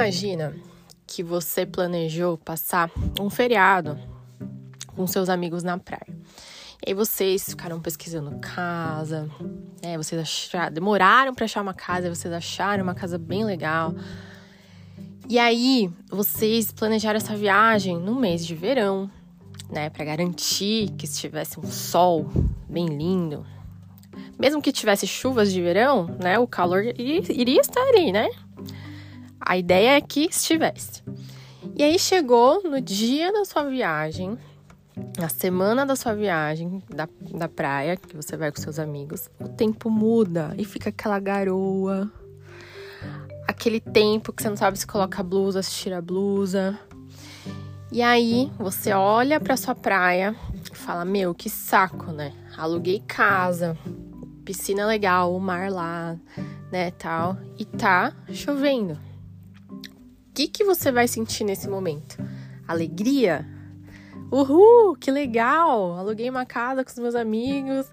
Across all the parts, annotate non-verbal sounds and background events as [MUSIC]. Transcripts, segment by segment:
imagina que você planejou passar um feriado com seus amigos na praia. E aí vocês ficaram pesquisando casa, né? Vocês acharam, demoraram para achar uma casa, vocês acharam uma casa bem legal. E aí vocês planejaram essa viagem no mês de verão, né, para garantir que estivesse um sol bem lindo. Mesmo que tivesse chuvas de verão, né, o calor iria estar aí, né? A ideia é que estivesse. E aí chegou no dia da sua viagem, na semana da sua viagem da, da praia, que você vai com seus amigos, o tempo muda e fica aquela garoa. Aquele tempo que você não sabe se coloca a blusa, se tira a blusa. E aí você olha para sua praia e fala: Meu, que saco, né? Aluguei casa, piscina legal, o mar lá, né, tal, e tá chovendo. Que que você vai sentir nesse momento? Alegria? Uhul, que legal! Aluguei uma casa com os meus amigos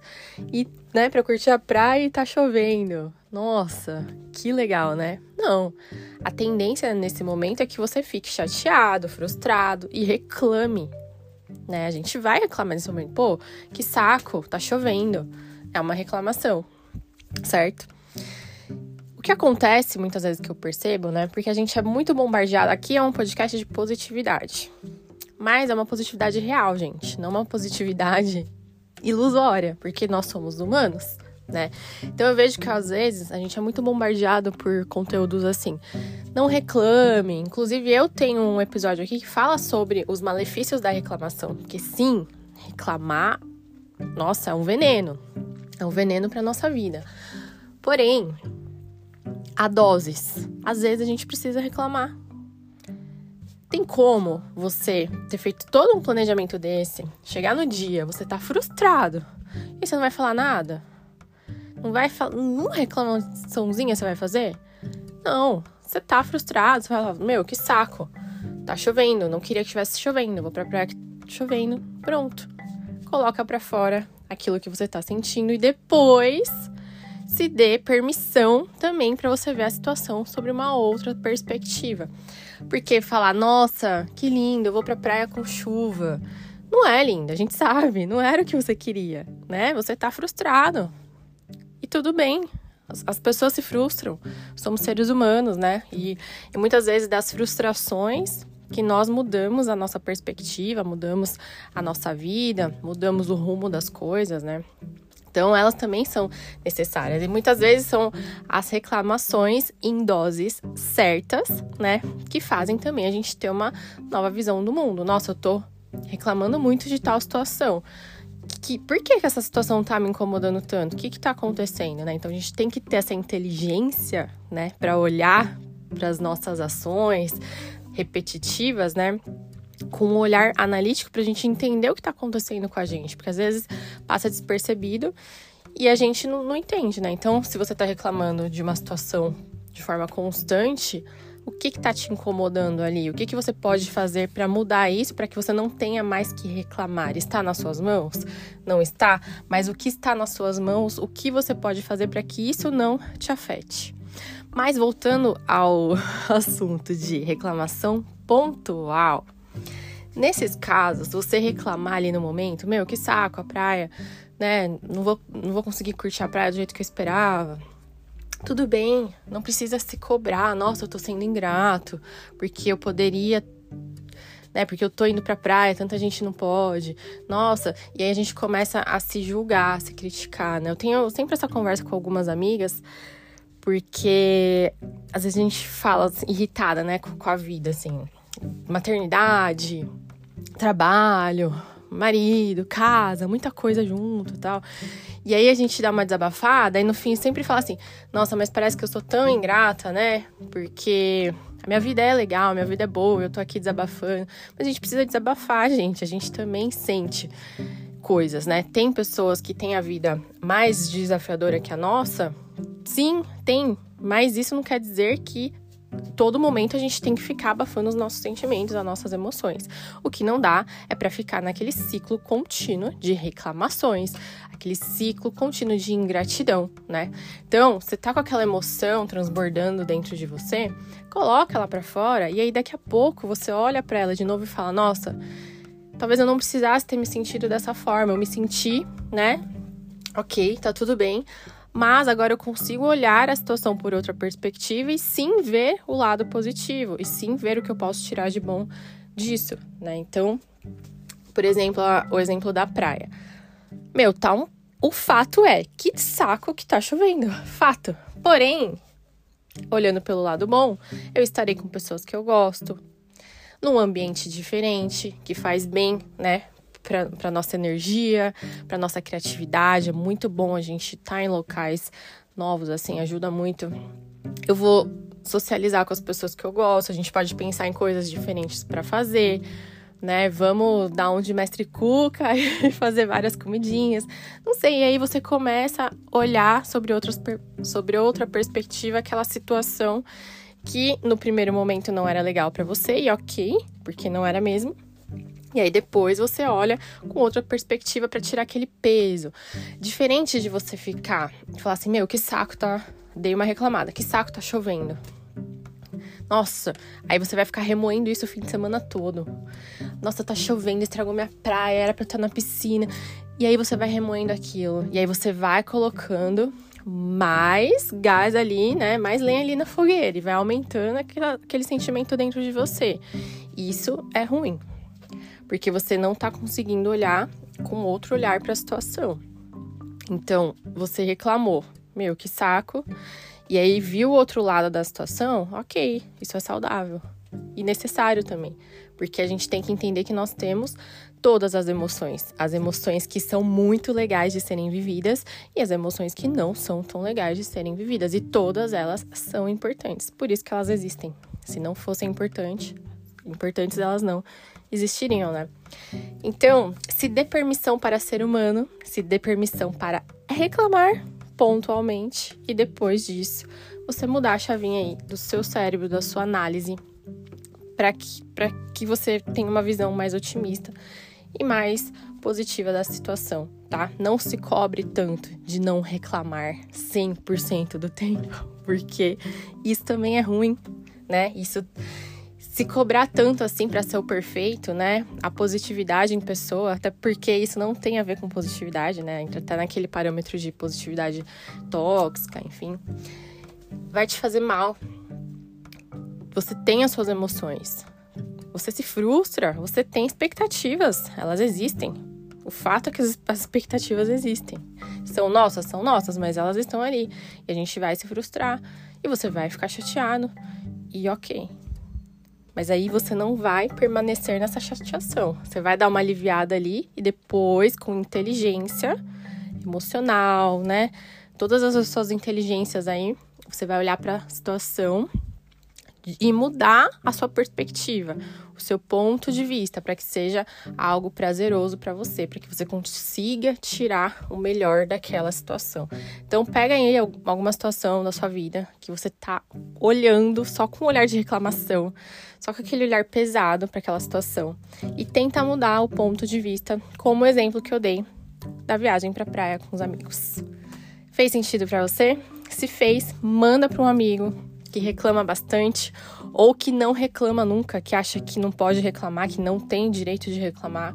e, né, pra curtir a praia e tá chovendo. Nossa, que legal, né? Não. A tendência nesse momento é que você fique chateado, frustrado e reclame. Né? A gente vai reclamar nesse momento. Pô, que saco, tá chovendo. É uma reclamação, certo? Que acontece muitas vezes que eu percebo, né? Porque a gente é muito bombardeado. Aqui é um podcast de positividade. Mas é uma positividade real, gente. Não uma positividade [LAUGHS] ilusória, porque nós somos humanos né? Então eu vejo que às vezes a gente é muito bombardeado por conteúdos assim. Não reclame. Inclusive eu tenho um episódio aqui que fala sobre os malefícios da reclamação, porque sim, reclamar, nossa, é um veneno. É um veneno para nossa vida. Porém, há doses. Às vezes a gente precisa reclamar. Tem como você ter feito todo um planejamento desse, chegar no dia, você tá frustrado e você não vai falar nada? Não vai falar. Uma reclamaçãozinha você vai fazer? Não. Você tá frustrado, você vai falar, meu, que saco. Tá chovendo, não queria que estivesse chovendo. Vou pra praia chovendo. Pronto. Coloca para fora aquilo que você tá sentindo e depois se dê permissão também para você ver a situação sobre uma outra perspectiva. Porque falar, nossa, que lindo, eu vou pra praia com chuva. Não é lindo, a gente [LAUGHS] sabe, não era o que você queria, né? Você tá frustrado, e tudo bem. As, as pessoas se frustram. Somos seres humanos, né? E, e muitas vezes das frustrações que nós mudamos a nossa perspectiva, mudamos a nossa vida, mudamos o rumo das coisas, né? Então, elas também são necessárias. E muitas vezes são as reclamações em doses certas, né? Que fazem também a gente ter uma nova visão do mundo. Nossa, eu tô reclamando muito de tal situação que por que, que essa situação tá me incomodando tanto? O que que tá acontecendo, né? Então a gente tem que ter essa inteligência, né, para olhar para as nossas ações repetitivas, né? Com um olhar analítico para a gente entender o que está acontecendo com a gente, porque às vezes passa despercebido e a gente não, não entende, né? Então, se você está reclamando de uma situação de forma constante, o que está te incomodando ali? O que, que você pode fazer para mudar isso, para que você não tenha mais que reclamar? Está nas suas mãos? Não está? Mas o que está nas suas mãos? O que você pode fazer para que isso não te afete? Mas voltando ao [LAUGHS] assunto de reclamação pontual. Nesses casos, você reclamar ali no momento, meu, que saco a praia, né? Não vou, não vou conseguir curtir a praia do jeito que eu esperava tudo bem, não precisa se cobrar. Nossa, eu tô sendo ingrato, porque eu poderia né? Porque eu tô indo pra praia, tanta gente não pode. Nossa, e aí a gente começa a se julgar, a se criticar, né? Eu tenho sempre essa conversa com algumas amigas, porque às vezes a gente fala irritada, né, com a vida, assim. Maternidade, trabalho, marido, casa, muita coisa junto e tal. E aí a gente dá uma desabafada e no fim sempre fala assim: nossa, mas parece que eu sou tão ingrata, né? Porque a minha vida é legal, minha vida é boa, eu tô aqui desabafando. Mas a gente precisa desabafar, gente. A gente também sente coisas, né? Tem pessoas que têm a vida mais desafiadora que a nossa? Sim, tem. Mas isso não quer dizer que todo momento a gente tem que ficar abafando os nossos sentimentos, as nossas emoções. O que não dá é para ficar naquele ciclo contínuo de reclamações, aquele ciclo contínuo de ingratidão, né? Então, você tá com aquela emoção transbordando dentro de você, coloca ela para fora e aí daqui a pouco você olha para ela de novo e fala: "Nossa, talvez eu não precisasse ter me sentido dessa forma, eu me senti, né? OK, tá tudo bem, mas agora eu consigo olhar a situação por outra perspectiva e sim ver o lado positivo e sim ver o que eu posso tirar de bom disso, né? Então, por exemplo, o exemplo da praia. Meu, tá um, o fato é que saco que tá chovendo, [LAUGHS] fato. Porém, olhando pelo lado bom, eu estarei com pessoas que eu gosto, num ambiente diferente, que faz bem, né, para nossa energia, para nossa criatividade. É muito bom a gente estar tá em locais novos, assim, ajuda muito. Eu vou socializar com as pessoas que eu gosto, a gente pode pensar em coisas diferentes para fazer, né? Vamos dar um de mestre cuca [LAUGHS] e fazer várias comidinhas. Não sei, e aí você começa a olhar sobre, outros, sobre outra perspectiva aquela situação que no primeiro momento não era legal para você, e ok, porque não era mesmo. E aí depois você olha com outra perspectiva para tirar aquele peso. Diferente de você ficar e falar assim: "Meu, que saco tá, dei uma reclamada, que saco tá chovendo". Nossa, aí você vai ficar remoendo isso o fim de semana todo. Nossa, tá chovendo, estragou minha praia, era eu estar na piscina. E aí você vai remoendo aquilo. E aí você vai colocando mais gás ali, né? Mais lenha ali na fogueira. E vai aumentando aquele sentimento dentro de você. Isso é ruim porque você não está conseguindo olhar com outro olhar para a situação. Então, você reclamou, meu, que saco, e aí viu o outro lado da situação, ok, isso é saudável. E necessário também, porque a gente tem que entender que nós temos todas as emoções, as emoções que são muito legais de serem vividas e as emoções que não são tão legais de serem vividas, e todas elas são importantes, por isso que elas existem. Se não fossem importantes, importantes elas não existiriam, né? Então, se dê permissão para ser humano, se dê permissão para reclamar pontualmente e depois disso você mudar a chavinha aí do seu cérebro, da sua análise, para que, que você tenha uma visão mais otimista e mais positiva da situação, tá? Não se cobre tanto de não reclamar 100% do tempo, [LAUGHS] porque isso também é ruim, né? Isso se cobrar tanto assim para ser o perfeito, né? A positividade em pessoa, até porque isso não tem a ver com positividade, né? Entra até naquele parâmetro de positividade tóxica, enfim. Vai te fazer mal. Você tem as suas emoções. Você se frustra, você tem expectativas, elas existem. O fato é que as expectativas existem. São nossas, são nossas, mas elas estão ali. E a gente vai se frustrar e você vai ficar chateado. E ok, mas aí você não vai permanecer nessa chateação. Você vai dar uma aliviada ali e depois, com inteligência emocional, né? Todas as suas inteligências aí, você vai olhar para a situação e mudar a sua perspectiva, o seu ponto de vista, para que seja algo prazeroso para você, para que você consiga tirar o melhor daquela situação. Então, pega aí alguma situação da sua vida que você tá olhando só com um olhar de reclamação, só com aquele olhar pesado para aquela situação e tenta mudar o ponto de vista, como o exemplo que eu dei da viagem para praia com os amigos. Fez sentido para você? Se fez, manda para um amigo, que reclama bastante ou que não reclama nunca, que acha que não pode reclamar, que não tem direito de reclamar,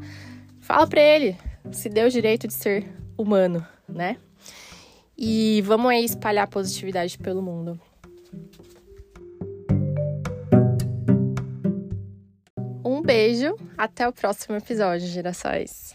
fala para ele, se deu o direito de ser humano, né? E vamos aí espalhar positividade pelo mundo. Um beijo, até o próximo episódio, gerações.